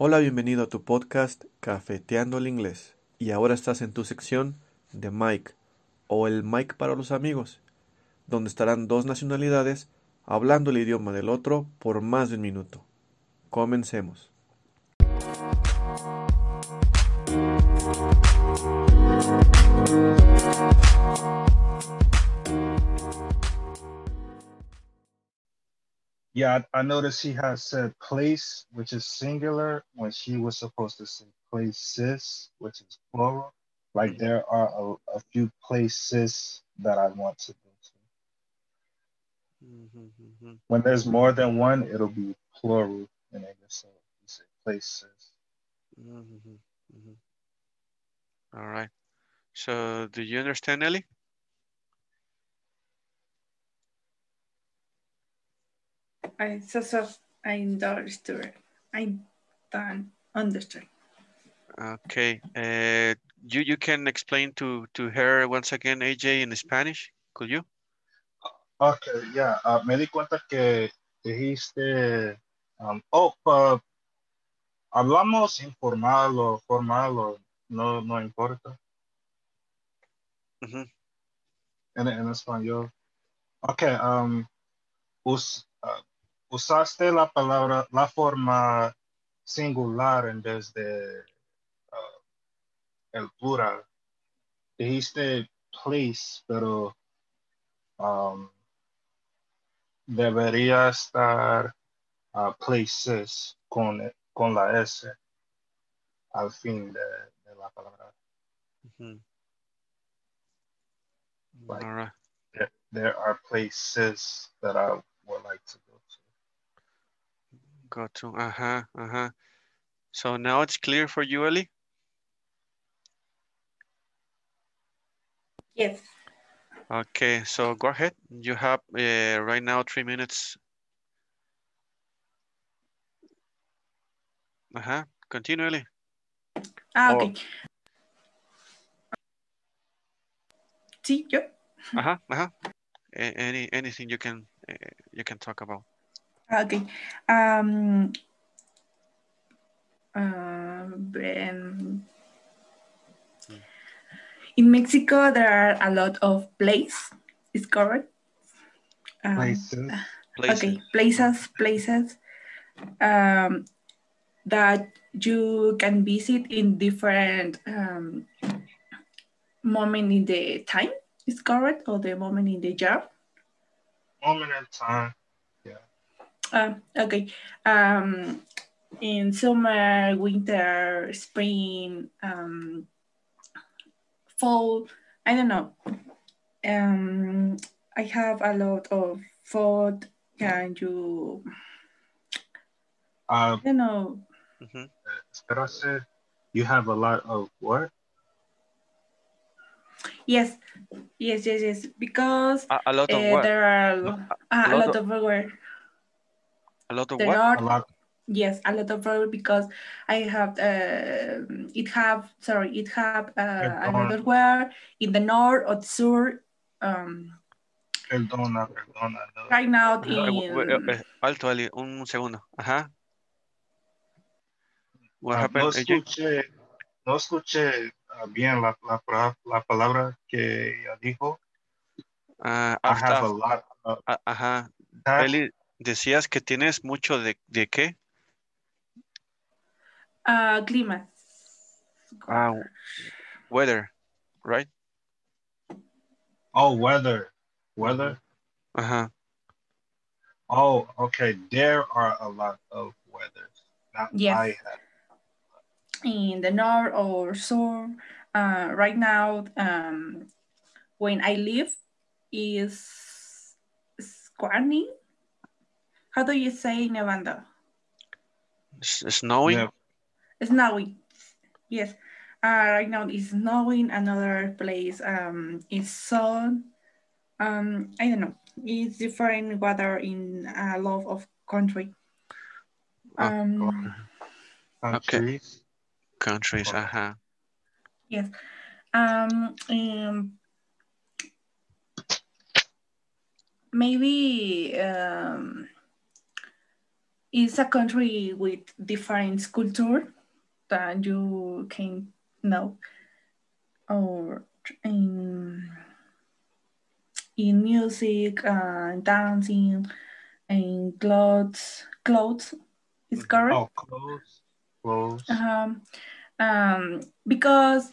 Hola, bienvenido a tu podcast Cafeteando el Inglés. Y ahora estás en tu sección de Mike o el Mike para los amigos, donde estarán dos nacionalidades hablando el idioma del otro por más de un minuto. Comencemos. Yeah, I, I noticed she has said place, which is singular, when she was supposed to say places, which is plural. Like there are a, a few places that I want to go to. Mm-hmm, When there's more than one, it'll be plural in English. So you say places. Mm-hmm, All right. So, do you understand, Ellie? I so so I understood. I don't understand. Okay. Uh, you you can explain to to her once again, AJ, in Spanish. Could you? Okay, yeah. Uh, me di cuenta que dijiste, um, oh, pa- hablamos informal o formal o no, no importa. Ujú. en, en español. Ok, um, us- uh, usaste la palabra, la forma singular en vez de uh, el plural. Dijiste place, pero um, debería estar uh, places con, con la S al fin de, de la palabra. Like- right. There, there are places that I would like to. Got to. Uh-huh. Uh-huh. So now it's clear for you, Ellie? Yes. Okay, so go ahead. You have uh, right now three minutes. Uh-huh. Continue, Ellie. Ah, Or- ok. Sí, yo. Uh-huh. Uh-huh. Any anything you can uh, you can talk about. Ah, ok. Um, uh, then- in Mexico, there are a lot of places. Is correct? Um, Places. Places. Okay, places, places um, that you can visit in different um, moment in the time. Is correct or the moment in the job? Moment in time. Uh, okay. Um, in summer, winter, spring, um, fall. I don't know. Um, I have a lot of food. Can you? Uh, I don't know. Mhm. Esperase, you have a lot of what? Yes, yes, yes, yes. Because A, a lot of uh, there are A- a a lot lot of where A lot of the what? A lot. Yes, a lot of road because I have uh, it have sorry it have uh, another where in the north or sur um Perdona, perdona. Right now eh, in we- eh, alto, Ellie, un segundo. Ajá. What Ah, happened, no escuché, no escuché ah, bien la, la, la palabra que ella dijo. Ah, I have a lot of ajá. that. Eli, decías que tienes mucho de, de qué? uh, clima. Ah, weather, right? Oh, weather. Weather. Uh huh. Oh, okay. There are a lot of weathers. Not Yes. I have. in the north or sur. Uh, right now, um, when I live is squarning. How do you say nevando? S- snowing? Yeah. Snowing. Yes. Uh, right now it's snowing. Another place um, is sun. Um, I don't know. It's different weather in a lot of country. Oh, Um, Countries. Countries, Okay. ajá. yes. Um, um, maybe um, it's a country with different culture that you can know or in in music and dancing and clothes clothes is Mhm. correct Oh, clothes, clothes. um, um, because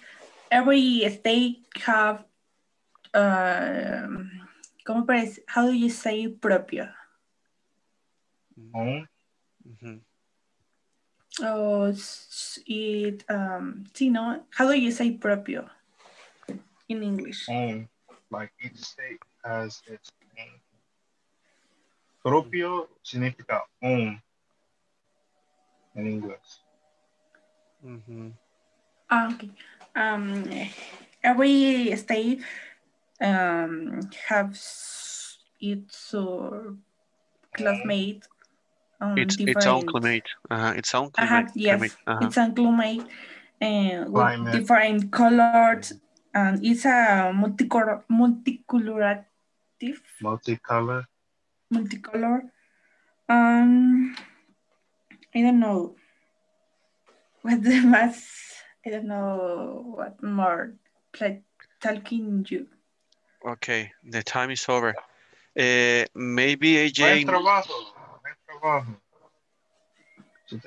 every state have um, ¿cómo how do you say propio Home. Ujú. oh s- it um, sí, no how do you say propio in English Home. Like each state has its name. Propio significa own in English. Ujú. Ah, okay. Um, every state um, has its uh, classmate on It's different. its own climate. Ajá, its own Ajá, climate. yes, climate. Ajá. it's a climate uh, with Climate. different colors, and it's a multicolor, multicolorative, Multicolor. multicolor. Um, I don't know what the más. I don't know what more like talking you. Okay, the time is over. Uh, maybe Buen AJ. Buen.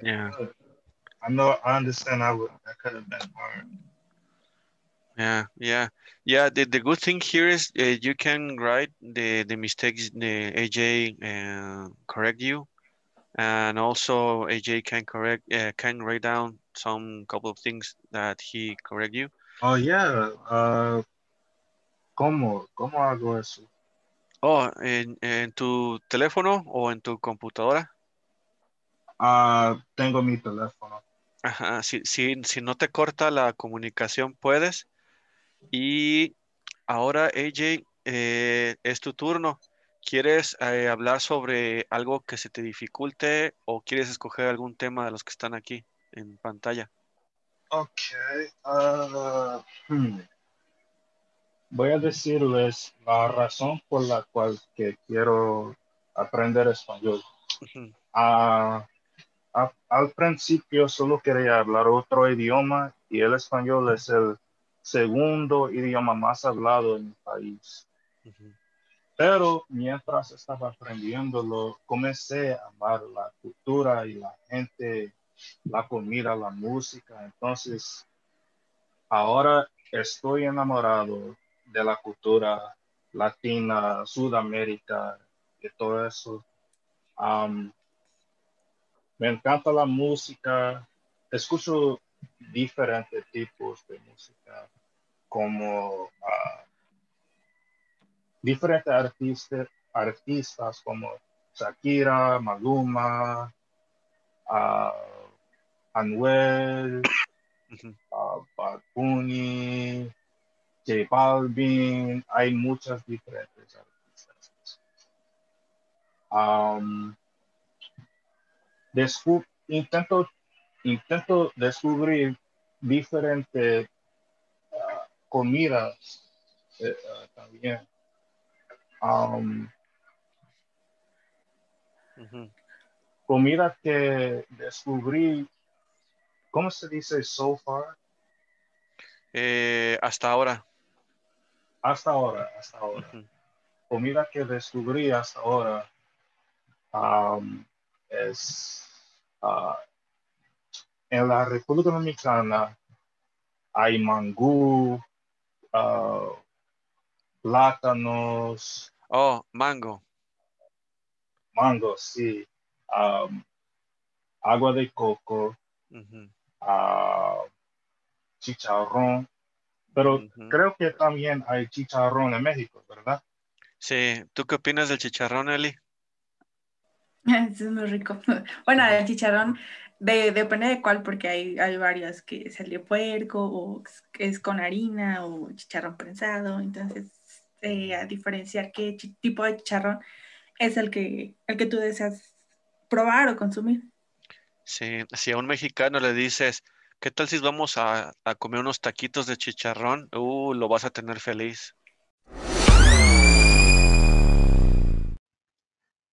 Yeah. I know. I understand. I would. That could have been hard. Yeah, yeah, yeah. The, the good thing here is uh, you can write the the mistakes the AJ uh, correct you, and also AJ can correct uh, can write down some couple of things that he correct you. Oh yeah. Uh, ¿Cómo? ¿Cómo hago eso? Oh, en, en tu teléfono o en tu computadora. Ah, tengo mi teléfono. Ajá, si, si, si no te corta la comunicación, puedes. Y ahora, AJ, eh, es tu turno. ¿Quieres eh, hablar sobre algo que se te dificulte o quieres escoger algún tema de los que están aquí en pantalla? Okay. ah, hmm. Voy a decirles la razón por la cual que quiero aprender español. Ujú, Ah, a- al principio solo quería hablar otro idioma y el español es el segundo idioma más hablado en mi país. ujú, Pero mientras estaba aprendiéndolo, comencé a amar la cultura y la gente, la comida, la música. Entonces, ahora estoy enamorado de la cultura latina, Sudamérica, y todo eso. Me encanta la música. Escucho diferentes tipos de música, como ah, diferentes artistas, artistas como Shakira, Maluma, ah, Anuel, ah, Bad Bunny, J Balvin, hay muchas diferentes artistas. Descu- intento, intento descubrir diferentes ah, comidas eh, ah, también. Am, Ujú. comida que descubrí, ¿cómo se dice so far? Eh, hasta ahora. Hasta ahora, hasta ahora. Comida que descubrí hasta ahora am, es ah, en la República Dominicana hay mangú, ah, plátanos, Oh, mango. mangos, sí, am, agua de coco, ah, chicharrón, pero creo que también hay chicharrón en México, ¿verdad? Sí, ¿tú qué opinas del chicharrón, Eli? Eso es muy rico. Bueno, el chicharrón de, depende de cuál, porque hay, hay varios que es el de puerco o es con harina o chicharrón prensado. Entonces, eh, a diferenciar qué tipo de chicharrón es el que, el que tú deseas probar o consumir. Sí, si a un mexicano le dices, ¿qué tal si vamos a, comer unos taquitos de chicharrón? Uh, lo vas a tener feliz.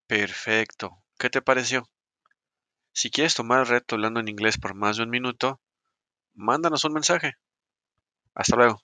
Perfecto. ¿Qué te pareció? Si quieres tomar el reto hablando en inglés por más de un minuto, mándanos un mensaje. Hasta luego.